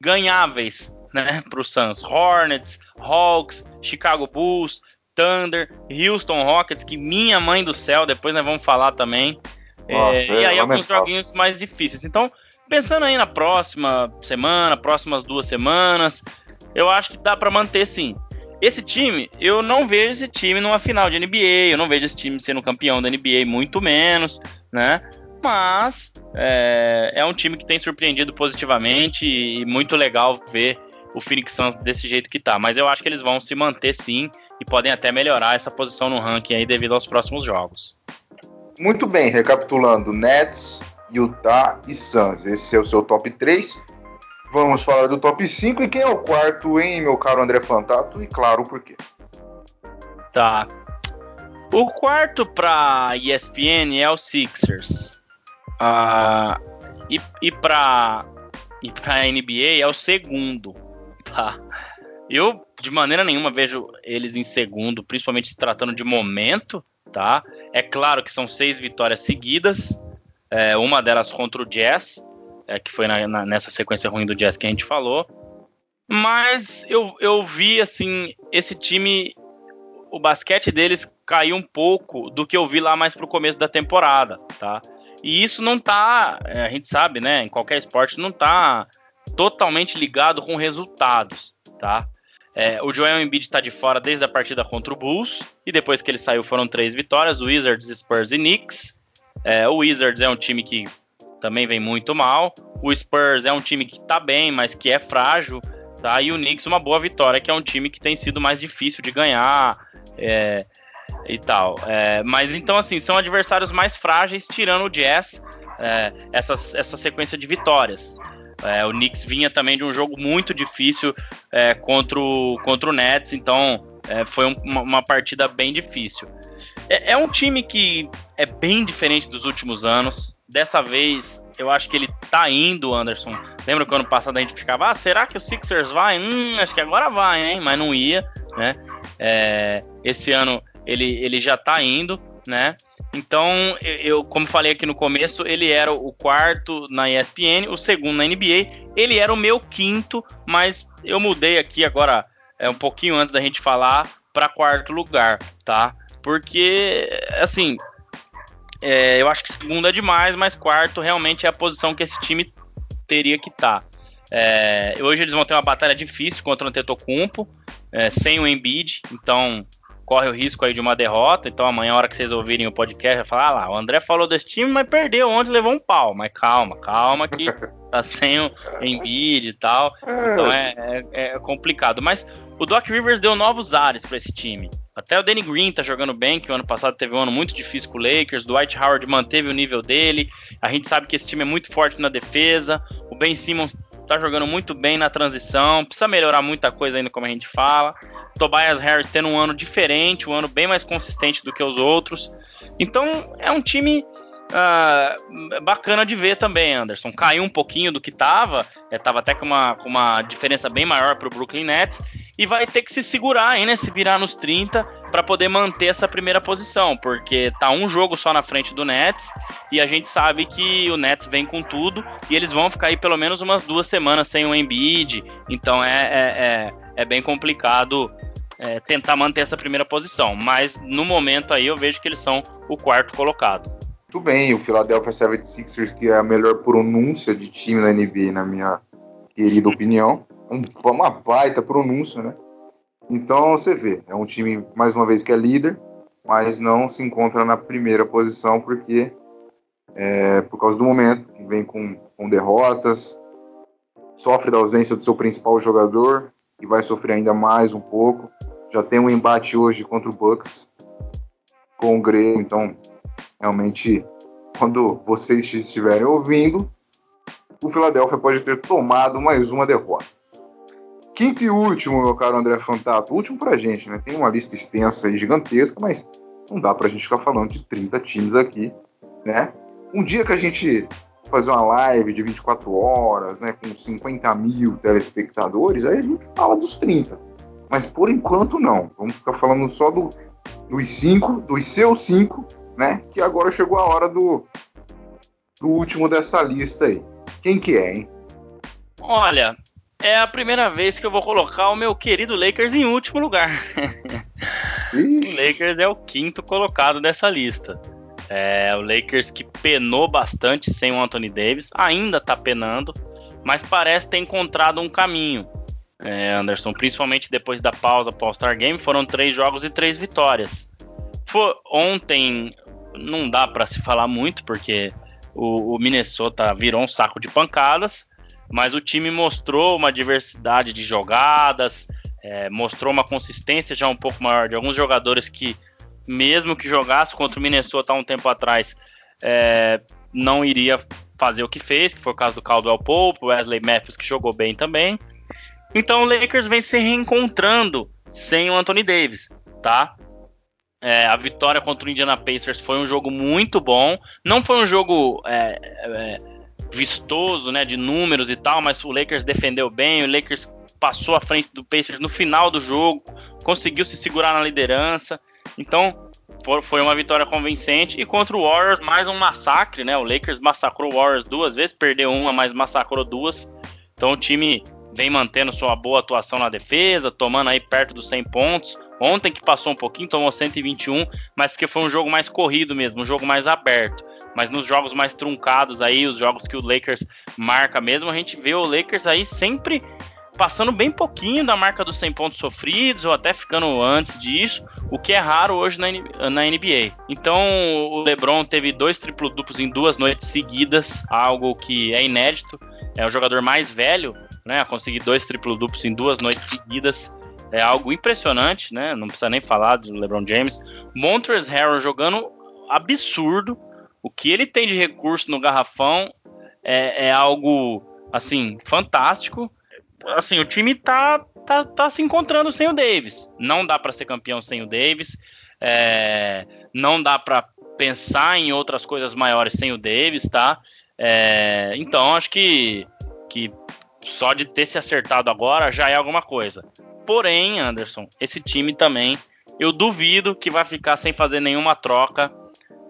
ganháveis, né, para o Suns. Hornets, Hawks, Chicago Bulls, Thunder, Houston Rockets, que minha mãe do céu, depois nós vamos falar também. Nossa, é, e aí alguns joguinhos mais difíceis. Então, pensando aí na próxima semana, próximas duas semanas, eu acho que dá para manter sim. Esse time, eu não vejo esse time numa final de NBA, eu não vejo esse time sendo campeão da NBA, muito menos, né? Mas é, é, um time que tem surpreendido positivamente e muito legal ver o Phoenix Suns desse jeito que tá. Mas eu acho que eles vão se manter sim e podem até melhorar essa posição no ranking aí devido aos próximos jogos. Muito bem, recapitulando: Nets, Utah e Suns. Esse é o seu top 3. Vamos falar do top 5 e quem é o quarto, hein, meu caro André Fantato? E claro, por quê? Tá. O quarto para ESPN é o Sixers. Uh, e, e para e para NBA é o segundo, tá? Eu de maneira nenhuma vejo eles em segundo, principalmente se tratando de momento, tá? É claro que são seis vitórias seguidas, é, uma delas contra o Jazz, é, que foi na, na, nessa sequência ruim do Jazz que a gente falou. Mas eu, eu vi assim esse time, o basquete deles caiu um pouco do que eu vi lá mais pro começo da temporada, tá? E isso não tá, é, a gente sabe, né, em qualquer esporte, não tá totalmente ligado com resultados, tá? É, o Joel Embiid está de fora desde a partida contra o Bulls, e depois que ele saiu foram três vitórias, Wizards, Spurs e Knicks. É, o Wizards é um time que também vem muito mal. O Spurs é um time que tá bem, mas que é frágil. Tá? E o Knicks uma boa vitória, que é um time que tem sido mais difícil de ganhar. É, e tal. É, mas então, assim, são adversários mais frágeis, tirando o Jazz, é, essa, essa sequência de vitórias. É, o Knicks vinha também de um jogo muito difícil é, contra, o, contra o Nets, então é, foi um, uma, uma, partida bem difícil. É, é, um time que é bem diferente dos últimos anos. Dessa vez, eu acho que ele tá indo, Anderson. Lembra que ano passado a gente ficava, ah, será que o Sixers vai? Hum, acho que agora vai, hein? Mas não ia, né? É, esse ano ele, ele já tá indo, né? Então, eu, como falei aqui no começo, ele era o quarto na ESPN, o segundo na NBA, ele era o meu quinto, mas eu mudei aqui agora, é um pouquinho antes da gente falar, para quarto lugar, tá? Porque, assim, é, eu acho que segundo é demais, mas quarto realmente é a posição que esse time teria que estar. Tá. É, hoje eles vão ter uma batalha difícil contra o Tetocumpo, é, sem o Embiid, então corre o risco aí de uma derrota. Então amanhã, a hora que vocês ouvirem o podcast, vai falar: ah lá, o André falou desse time, mas perdeu ontem, levou um pau. Mas calma, calma que tá sem o Embiid e tal. Então é, é, é, complicado. Mas o Doc Rivers deu novos ares para esse time. Até o Danny Green tá jogando bem, que o ano passado teve um ano muito difícil com o Lakers. Dwight Howard manteve o nível dele. A gente sabe que esse time é muito forte na defesa. O Ben Simmons tá jogando muito bem na transição. Precisa melhorar muita coisa ainda, como a gente fala. Tobias Harris tendo um ano diferente, um ano bem mais consistente do que os outros. Então é um time uh, bacana de ver também, Anderson. Caiu um pouquinho do que estava é, até com uma, com uma diferença bem maior para o Brooklyn Nets e vai ter que se segurar aí, né? Se virar nos 30 para poder manter essa primeira posição, porque tá um jogo só na frente do Nets e a gente sabe que o Nets vem com tudo e eles vão ficar aí pelo menos umas duas semanas sem o Embiid, então é, é, é, é bem complicado é, tentar manter essa primeira posição. Mas no momento aí eu vejo que eles são o quarto colocado. Muito bem, o Philadelphia 76ers, que é a melhor pronúncia de time na NBA, na minha querida opinião. Uma baita pronúncia, né? Então você vê, é um time, mais uma vez, que é líder, mas não se encontra na primeira posição porque é, por causa do momento, vem com, com derrotas, sofre da ausência do seu principal jogador, e vai sofrer ainda mais um pouco. Já tem um embate hoje contra o Bucks com o Grêmio, então realmente quando vocês estiverem ouvindo, o Philadelphia pode ter tomado mais uma derrota. Quinto e último, meu caro André Fantato, último pra gente, né? Tem uma lista extensa e gigantesca, mas não dá pra gente ficar falando de 30 times aqui, né? Um dia que a gente fazer uma live de 24 horas, né, com 50 mil telespectadores, aí a gente fala dos 30. Mas por enquanto não. Vamos ficar falando só do, dos 5, dos seus 5, né? Que agora chegou a hora do, do último dessa lista aí. Quem que é, hein? Olha, é a primeira vez que eu vou colocar o meu querido Lakers em último lugar. o Lakers é o quinto colocado dessa lista. É, o Lakers que penou bastante sem o Anthony Davis, ainda tá penando, mas parece ter encontrado um caminho. É, Anderson, principalmente depois da pausa pós-Star Game, foram três jogos e três vitórias. For, ontem não dá para se falar muito, porque o, o, Minnesota virou um saco de pancadas, mas o time mostrou uma diversidade de jogadas, é, mostrou uma consistência já um pouco maior de alguns jogadores que mesmo que jogasse contra o Minnesota há um tempo atrás, é, não iria fazer o que fez, que foi o caso do Caldwell Pope, Wesley Matthews, que jogou bem também. Então o Lakers vem se reencontrando sem o Anthony Davis, tá? É, a vitória contra o Indiana Pacers foi um jogo muito bom. Não foi um jogo é, é, vistoso, né, de números e tal, mas o Lakers defendeu bem. O Lakers passou à frente do Pacers no final do jogo, conseguiu se segurar na liderança. Então, foi uma vitória convincente. E contra o Warriors, mais um massacre, né? O Lakers massacrou o Warriors duas vezes, perdeu uma, mas massacrou duas. Então o time vem mantendo sua boa atuação na defesa, tomando aí perto dos 100 pontos. Ontem que passou um pouquinho, tomou 121, mas porque foi um jogo mais corrido mesmo, um jogo mais aberto. Mas nos jogos mais truncados aí, os jogos que o Lakers marca mesmo, a gente vê o Lakers aí sempre passando bem pouquinho da marca dos 100 pontos sofridos, ou até ficando antes disso, o que é raro hoje na, NBA. Então, o LeBron teve dois triplo-duplos em duas noites seguidas, algo que é inédito. É o jogador mais velho né, a conseguir dois triplo-duplos em duas noites seguidas. É algo impressionante, né? Não precisa nem falar do LeBron James. Montrezl Harrell jogando absurdo. O que ele tem de recurso no garrafão é, é algo assim fantástico assim, o time tá, tá, tá se encontrando sem o Davis. Não dá para ser campeão sem o Davis. É, não dá para pensar em outras coisas maiores sem o Davis, tá? É, então acho que, que só de ter se acertado agora já é alguma coisa. Porém, Anderson, esse time também eu duvido que vai ficar sem fazer nenhuma troca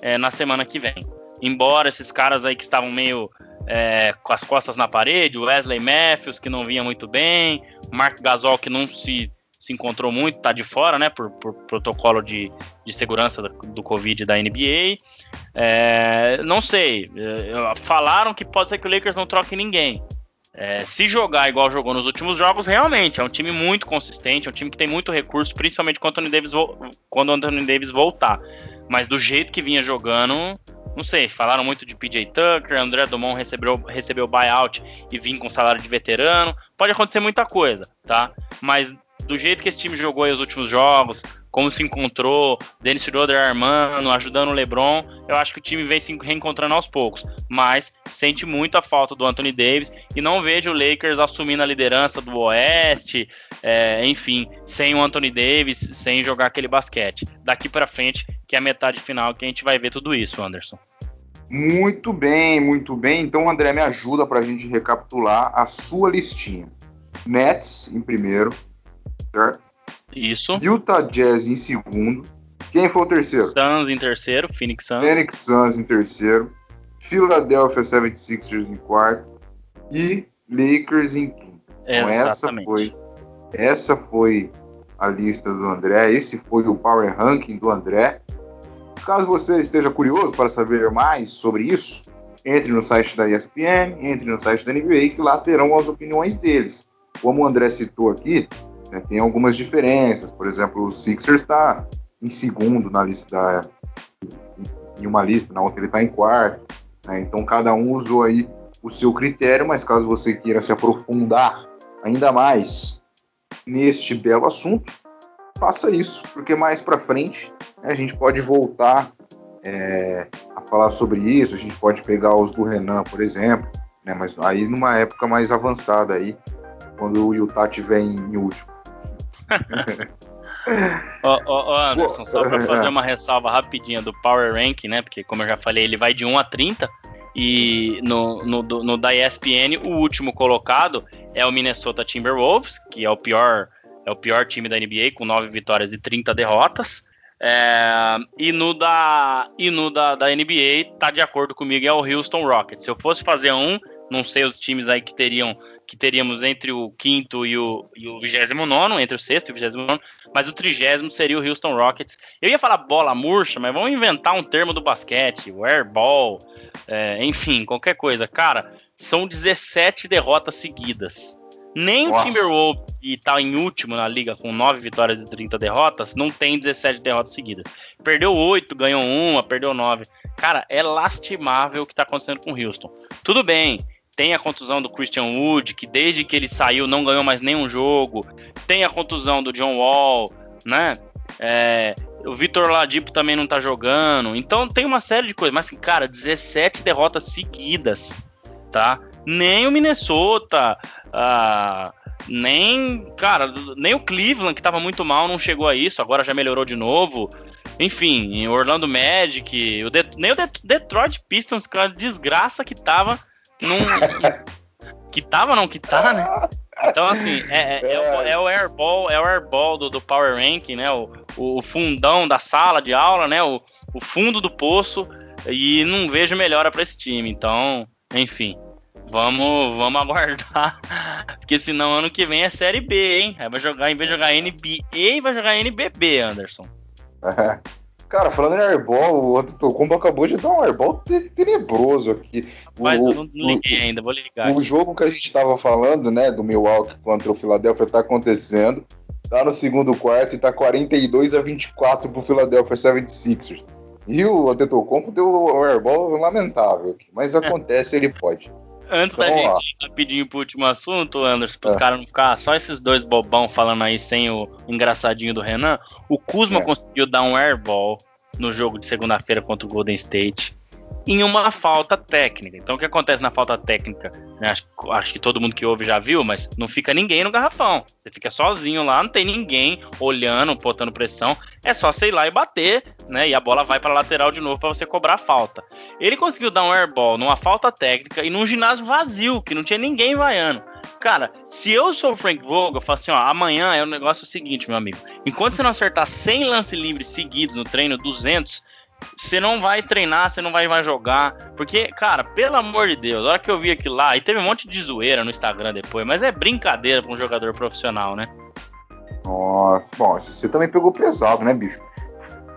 é, na semana que vem. Embora esses caras aí que estavam meio é, com as costas na parede, Wesley Matthews, que não vinha muito bem, Mark Gasol, que não se, se encontrou muito, tá de fora, né, por, por protocolo de, de segurança do, do Covid da NBA. É, não sei, é, falaram que pode ser que o Lakers não troque ninguém. É, se jogar igual jogou nos últimos jogos, realmente é um time muito consistente, é um time que tem muito recurso, principalmente quando o Anthony Davis, quando o Anthony Davis voltar. Mas do jeito que vinha jogando, não sei, falaram muito de PJ Tucker, André Dumont recebeu, recebeu buyout e vim com salário de veterano. Pode acontecer muita coisa, tá? Mas do jeito que esse time jogou aí os últimos jogos, como se encontrou, Dennis Schroeder armando, ajudando o LeBron, eu acho que o time vem se reencontrando aos poucos. Mas sente muito a falta do Anthony Davis e não vejo o Lakers assumindo a liderança do Oeste, é, enfim, sem o Anthony Davis, sem jogar aquele basquete. Daqui para frente, que é a metade final, que a gente vai ver tudo isso, Anderson. Muito bem, muito bem. Então, André, me ajuda para a gente recapitular a sua listinha. Nets em primeiro, certo? Isso. Utah Jazz em segundo. Quem foi o terceiro? Suns em terceiro, Phoenix Suns. Phoenix Suns em terceiro. Philadelphia 76ers em quarto. E Lakers em quinto. Então, essa foi essa foi a lista do André, esse foi o Power Ranking do André. Caso você esteja curioso para saber mais sobre isso, entre no site da ESPN, entre no site da NBA, que lá terão as opiniões deles. Como o André citou aqui, né, tem algumas diferenças. Por exemplo, o Sixers está em segundo na lista da, em uma lista, na outra ele está em quarto. Né, então cada um usou aí o seu critério, mas caso você queira se aprofundar ainda mais neste belo assunto, faça isso, porque mais para frente né, a gente pode voltar é, a falar sobre isso, a gente pode pegar os do Renan, por exemplo, né, mas aí numa época mais avançada aí, quando o Utah tiver em, em último. Ô, oh, oh, Anderson, só para fazer uma ressalva rapidinha do Power Rank, né? Porque, como eu já falei, ele vai de 1 a 30. E no, no, no, da ESPN, o último colocado é o Minnesota Timberwolves, que é o pior, é o pior time da NBA, com 9 vitórias e 30 derrotas. É, e no, da, e no da, da NBA, tá de acordo comigo, é o Houston Rockets. Se eu fosse fazer um, não sei os times aí que teriam que teríamos entre o quinto e o, e o 29, entre o sexto e o 29, mas o trigésimo seria o Houston Rockets. Eu ia falar bola murcha, mas vamos inventar um termo do basquete, o airball, é, enfim, qualquer coisa. Cara, são 17 derrotas seguidas. Nem Nossa. o Timberwolves, que está em último na liga com 9 vitórias e 30 derrotas, não tem 17 derrotas seguidas. Perdeu 8, ganhou 1, perdeu 9. Cara, é lastimável o que está acontecendo com o Houston. Tudo bem, tem a contusão do Christian Wood, que desde que ele saiu não ganhou mais nenhum jogo. Tem a contusão do John Wall, né? É, o Vitor Ladipo também não tá jogando. Então tem uma série de coisas. Mas, cara, 17 derrotas seguidas, tá? Nem o Minnesota, ah, nem, cara, nem o Cleveland, que tava muito mal, não chegou a isso. Agora já melhorou de novo. Enfim, Orlando Magic, o nem o Det Detroit Pistons, cara, desgraça que tava num. que tava, não, que tá, né? Então, assim, é, é, é, o, é o airball, é o airball do, do Power Ranking, né? O, o fundão da sala de aula, né? O, o fundo do poço. E não vejo melhora para esse time. Então, enfim. Vamos, vamos aguardar. Porque senão ano que vem é Série B, hein? Aí vai jogar, em vez de jogar NBA, vai jogar NBB, Anderson. Cara, falando em airball, o Antetokounmpo acabou de dar um airball tenebroso aqui. Mas o, eu não, não liguei o, ainda, vou ligar. O jogo que a gente tava falando, né, do Milwaukee contra o Philadelphia tá acontecendo. Tá no segundo quarto e tá 42 a 24 pro Philadelphia 76ers. E o Antetokounmpo deu um airball lamentável aqui, mas acontece, ele pode. Antes então, da gente ir rapidinho pro último assunto, Anderson, para os é. caras não ficar só esses dois bobão falando aí sem o engraçadinho do Renan, o Kuzma é. conseguiu dar um airball no jogo de segunda-feira contra o Golden State em uma falta técnica. Então o que acontece na falta técnica? Né? Acho, acho, que todo mundo que ouve já viu, mas não fica ninguém no garrafão. Você fica sozinho lá, não tem ninguém olhando, botando pressão. É só sei lá e bater, né? E a bola vai para lateral de novo para você cobrar a falta. Ele conseguiu dar um airball numa falta técnica e num ginásio vazio, que não tinha ninguém vaiando. Cara, se eu sou o Frank Vogel, eu falo assim, ó, amanhã é o negócio seguinte, meu amigo. Enquanto você não acertar 100 lances livres seguidos no treino, 200, você não vai treinar, você não vai, vai jogar. Porque, cara, pelo amor de Deus, a hora que eu vi aquilo lá, e teve um monte de zoeira no Instagram depois, mas é brincadeira pra um jogador profissional, né? Nossa, bom, você também pegou pesado, né, bicho?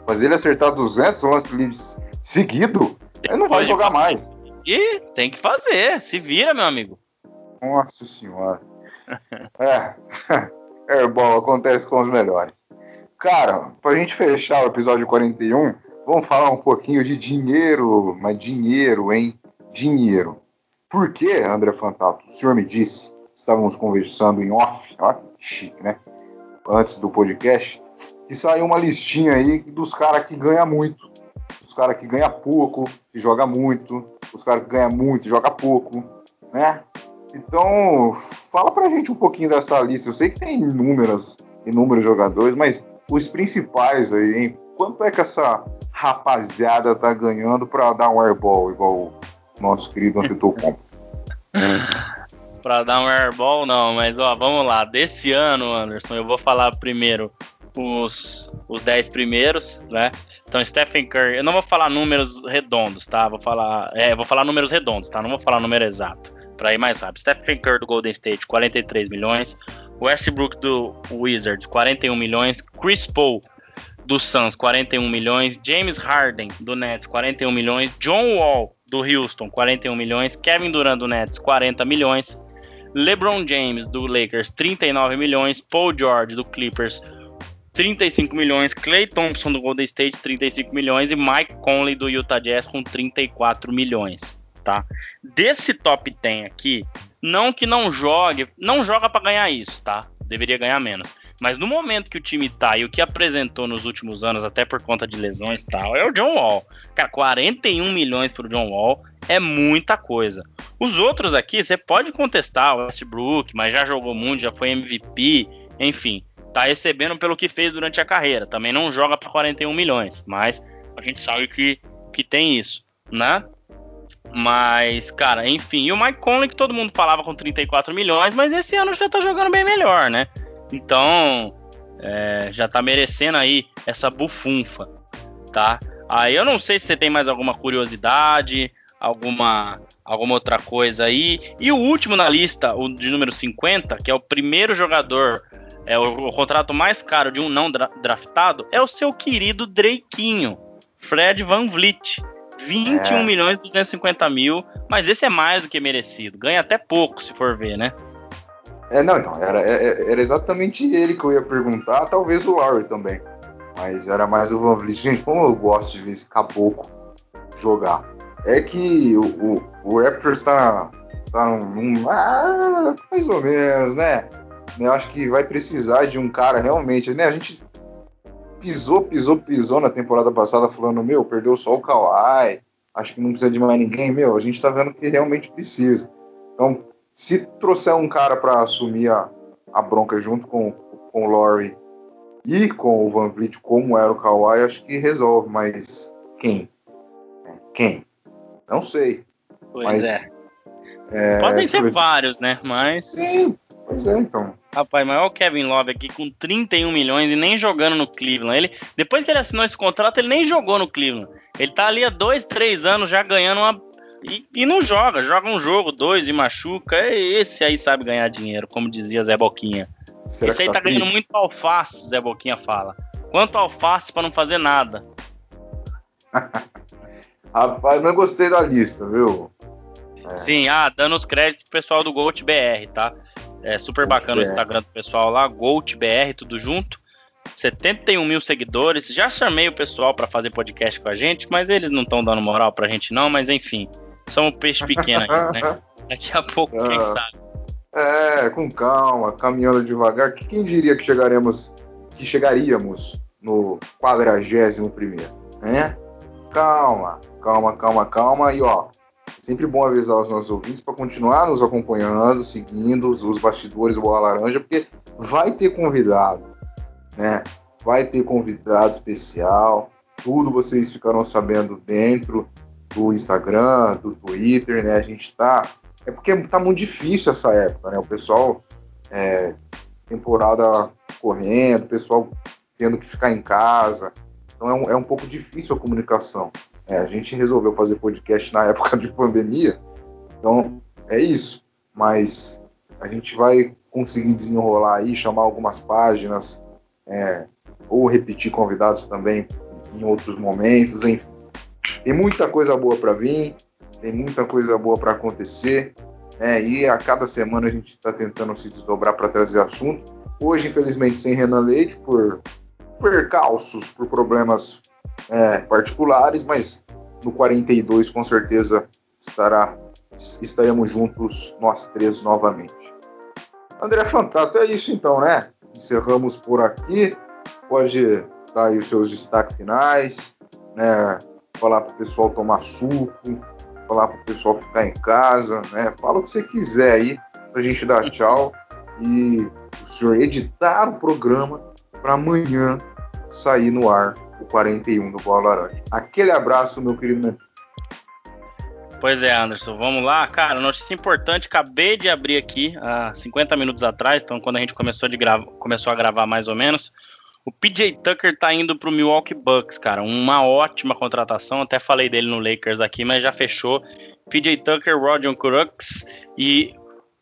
Fazer ele acertar 200 lances livres seguido, ele não vai jogar mais. E tem que fazer, se vira, meu amigo. Nossa senhora. é, Airball acontece com os melhores. Cara, pra gente fechar o episódio 41, Vamos falar um pouquinho de dinheiro, mas dinheiro, hein? Dinheiro. Por que, André Fantato? O senhor me disse, estávamos conversando em off, ó, chique, né? Antes do podcast, que saiu uma listinha aí dos caras que ganham muito, os caras que ganham pouco, que joga muito, os caras que ganham muito, e joga pouco, né? Então, fala pra gente um pouquinho dessa lista. Eu sei que tem inúmeros, inúmeros jogadores, mas os principais aí, hein? Quanto é que essa rapaziada tá ganhando para dar um airball, igual o nosso querido Antetokounmpo. para dar um airball, não, mas ó, vamos lá. Desse ano, Anderson, eu vou falar primeiro os, os 10 primeiros, né? Então, Stephen Curry, eu não vou falar números redondos, tá? Vou falar, é, vou falar números redondos, tá? Não vou falar número exato, para ir mais rápido. Stephen Curry do Golden State, 43 milhões. Westbrook do Wizards, 41 milhões. Chris Paul do Suns, 41 milhões. James Harden, do Nets, 41 milhões. John Wall, do Houston, 41 milhões. Kevin Durant, do Nets, 40 milhões. LeBron James, do Lakers, 39 milhões. Paul George, do Clippers, 35 milhões. Clay Thompson, do Golden State, 35 milhões. E Mike Conley, do Utah Jazz, com 34 milhões. Tá? Desse top 10 aqui, não que não jogue, não joga para ganhar isso, tá? Deveria ganhar menos. Mas no momento que o time tá e o que apresentou nos últimos anos, até por conta de lesões e tal, é o John Wall. Cara, 41 milhões pro John Wall é muita coisa. Os outros aqui, você pode contestar o Westbrook, mas já jogou muito, já foi MVP, enfim, tá recebendo pelo que fez durante a carreira. Também não joga para 41 milhões, mas a gente sabe que, que tem isso, né? Mas, cara, enfim, e o Mike Conley que todo mundo falava com 34 milhões, mas esse ano já tá jogando bem melhor, né? Então, é, já tá merecendo aí essa bufunfa, tá? Aí eu não sei se você tem mais alguma curiosidade, alguma alguma outra coisa aí. E o último na lista, o de número 50, que é o primeiro jogador, é o, o contrato mais caro de um não dra draftado, é o seu querido Dreiquinho, Fred Van Vliet. 21 é. milhões e 250 mil, mas esse é mais do que merecido. Ganha até pouco, se for ver, né? É, não, então, era, é, é, era exatamente ele que eu ia perguntar, talvez o Lowry também. Mas era mais o Van Vliet. Gente, como eu gosto de ver esse caboclo jogar. É que o, o, o Raptors tá, tá num, ah, mais ou menos, né? Eu acho que vai precisar de um cara realmente, né? A gente pisou, pisou, pisou na temporada passada falando, meu, perdeu só o Kawhi, acho que não precisa de mais ninguém, meu, a gente tá vendo que realmente precisa. Então, se trouxer um cara para assumir a, a bronca junto com, com o Laurie e com o Van Vliet, como era o Kawhi, acho que resolve, mas quem? Quem? Não sei. Pois mas, é. é. Podem ser vários, né? Mas. Sim, pois é, então. Rapaz, mas olha o Kevin Love aqui com 31 milhões e nem jogando no Cleveland. Ele, depois que ele assinou esse contrato, ele nem jogou no Cleveland. Ele tá ali há dois, três anos já ganhando uma e, e, não joga, joga um jogo, dois e machuca. É esse aí sabe ganhar dinheiro, como dizia Zé Boquinha. Será esse aí tá, tá ganhando muito alface, Zé Boquinha fala. Quanto alface para não fazer nada. Rapaz, mas gostei da lista, viu? É. Sim, ah, dando os créditos pro pessoal do GoldBR, tá? É super Gold bacana BR. o Instagram do pessoal lá, GoldBR, tudo junto. 71 mil seguidores. Já chamei o pessoal para fazer podcast com a gente, mas eles não estão dando moral pra gente, não. Mas enfim, somos peixe pequeno aqui, né? Daqui a pouco, quem ah. sabe. É, com calma, caminhando devagar. Quem diria que chegaremos, que chegaríamos no quadragésimo primeiro, né? Calma, calma, calma, calma. E ó, sempre bom avisar os nossos ouvintes para continuar nos acompanhando, seguindo os, os bastidores do Bola Laranja, porque vai ter convidado, né? Vai ter convidado especial. Tudo vocês ficarão sabendo dentro do Instagram, do Twitter, né? A gente tá é porque tá muito difícil essa época, né? O pessoal, é, temporada correndo, o pessoal tendo que ficar em casa. Então é um, é um pouco difícil a comunicação. É, a gente resolveu fazer podcast na época de pandemia, então é isso. Mas a gente vai conseguir desenrolar aí, chamar algumas páginas, é, ou repetir convidados também em outros momentos, enfim. Tem muita coisa boa para vir tem muita coisa boa para acontecer. Né? E a cada semana a gente está tentando se desdobrar para trazer assunto. Hoje, infelizmente, sem Renan Leite, por percalços, por problemas é, particulares, mas no 42 com certeza estará, estaremos juntos nós três novamente. André Fantato, é isso então, né? Encerramos por aqui. Pode dar aí os seus destaques finais, né? Falar para o pessoal tomar suco, falar para o pessoal ficar em casa, né? Fala o que você quiser aí para a gente dar tchau e o senhor editar o programa para amanhã sair no ar o 41 do Bola Laranja. Aquele abraço, meu querido. Pois é, Anderson, vamos lá. Cara, notícia importante, acabei de abrir aqui há 50 minutos atrás, então quando a gente começou, de começou a gravar mais ou menos. O PJ Tucker tá indo pro Milwaukee Bucks, cara. Uma ótima contratação. Até falei dele no Lakers aqui, mas já fechou. PJ Tucker, Roger Crooks e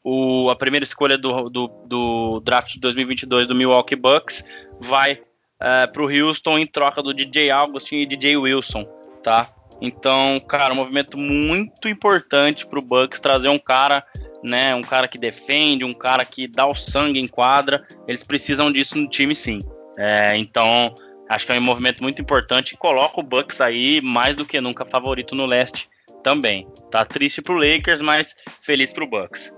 o, a primeira escolha do, do, do, draft de 2022 do Milwaukee Bucks vai uh, pro Houston em troca do DJ Augustin e DJ Wilson, tá? Então, cara, um movimento muito importante pro Bucks trazer um cara, né, um cara que defende, um cara que dá o sangue em quadra. Eles precisam disso no time, sim. É, então, acho que é um movimento muito importante e coloca o Bucks aí mais do que nunca favorito no leste também. Tá triste pro Lakers, mas feliz pro Bucks.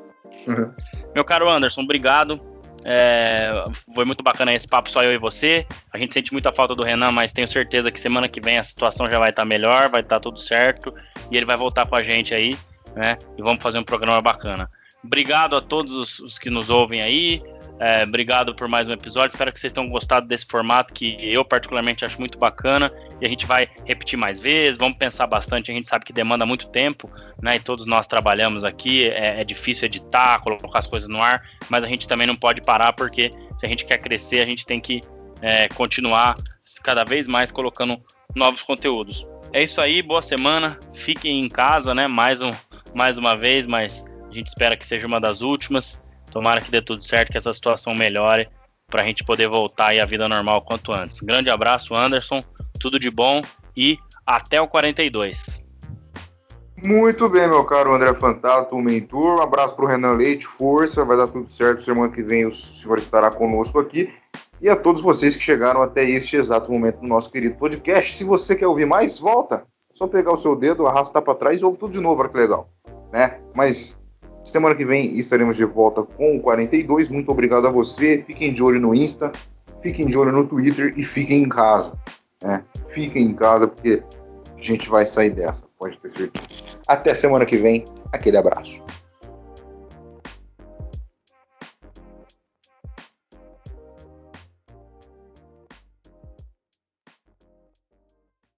Uhum. Meu caro Anderson, obrigado. É, foi muito bacana esse papo só eu e você. A gente sente muita falta do Renan, mas tenho certeza que semana que vem a situação já vai estar tá melhor, vai estar tá tudo certo e ele vai voltar com a gente aí, né? E vamos fazer um programa bacana. Obrigado a todos os, os que nos ouvem aí. É, obrigado por mais um episódio. Espero que vocês tenham gostado desse formato que eu particularmente acho muito bacana e a gente vai repetir mais vezes. Vamos pensar bastante. A gente sabe que demanda muito tempo, né? E todos nós trabalhamos aqui. É, é difícil editar, colocar as coisas no ar, mas a gente também não pode parar porque se a gente quer crescer, a gente tem que é, continuar cada vez mais colocando novos conteúdos. É isso aí. Boa semana. Fiquem em casa, né? Mais um, mais uma vez, mas a gente espera que seja uma das últimas. Tomara que dê tudo certo, que essa situação melhore para a gente poder voltar aí à vida normal quanto antes. Grande abraço, Anderson. Tudo de bom e até o 42. Muito bem, meu caro André Fantato, o mentor. Um abraço para o Renan Leite, força, vai dar tudo certo. Semana que vem o senhor estará conosco aqui. E a todos vocês que chegaram até este exato momento no nosso querido podcast. Se você quer ouvir mais, volta. É só pegar o seu dedo, arrastar para trás e ouve tudo de novo, olha que legal. Né? Mas Semana que vem estaremos de volta com o 42. Muito obrigado a você. Fiquem de olho no Insta, fiquem de olho no Twitter e fiquem em casa. Né? Fiquem em casa porque a gente vai sair dessa, pode ter certeza. Até semana que vem. Aquele abraço.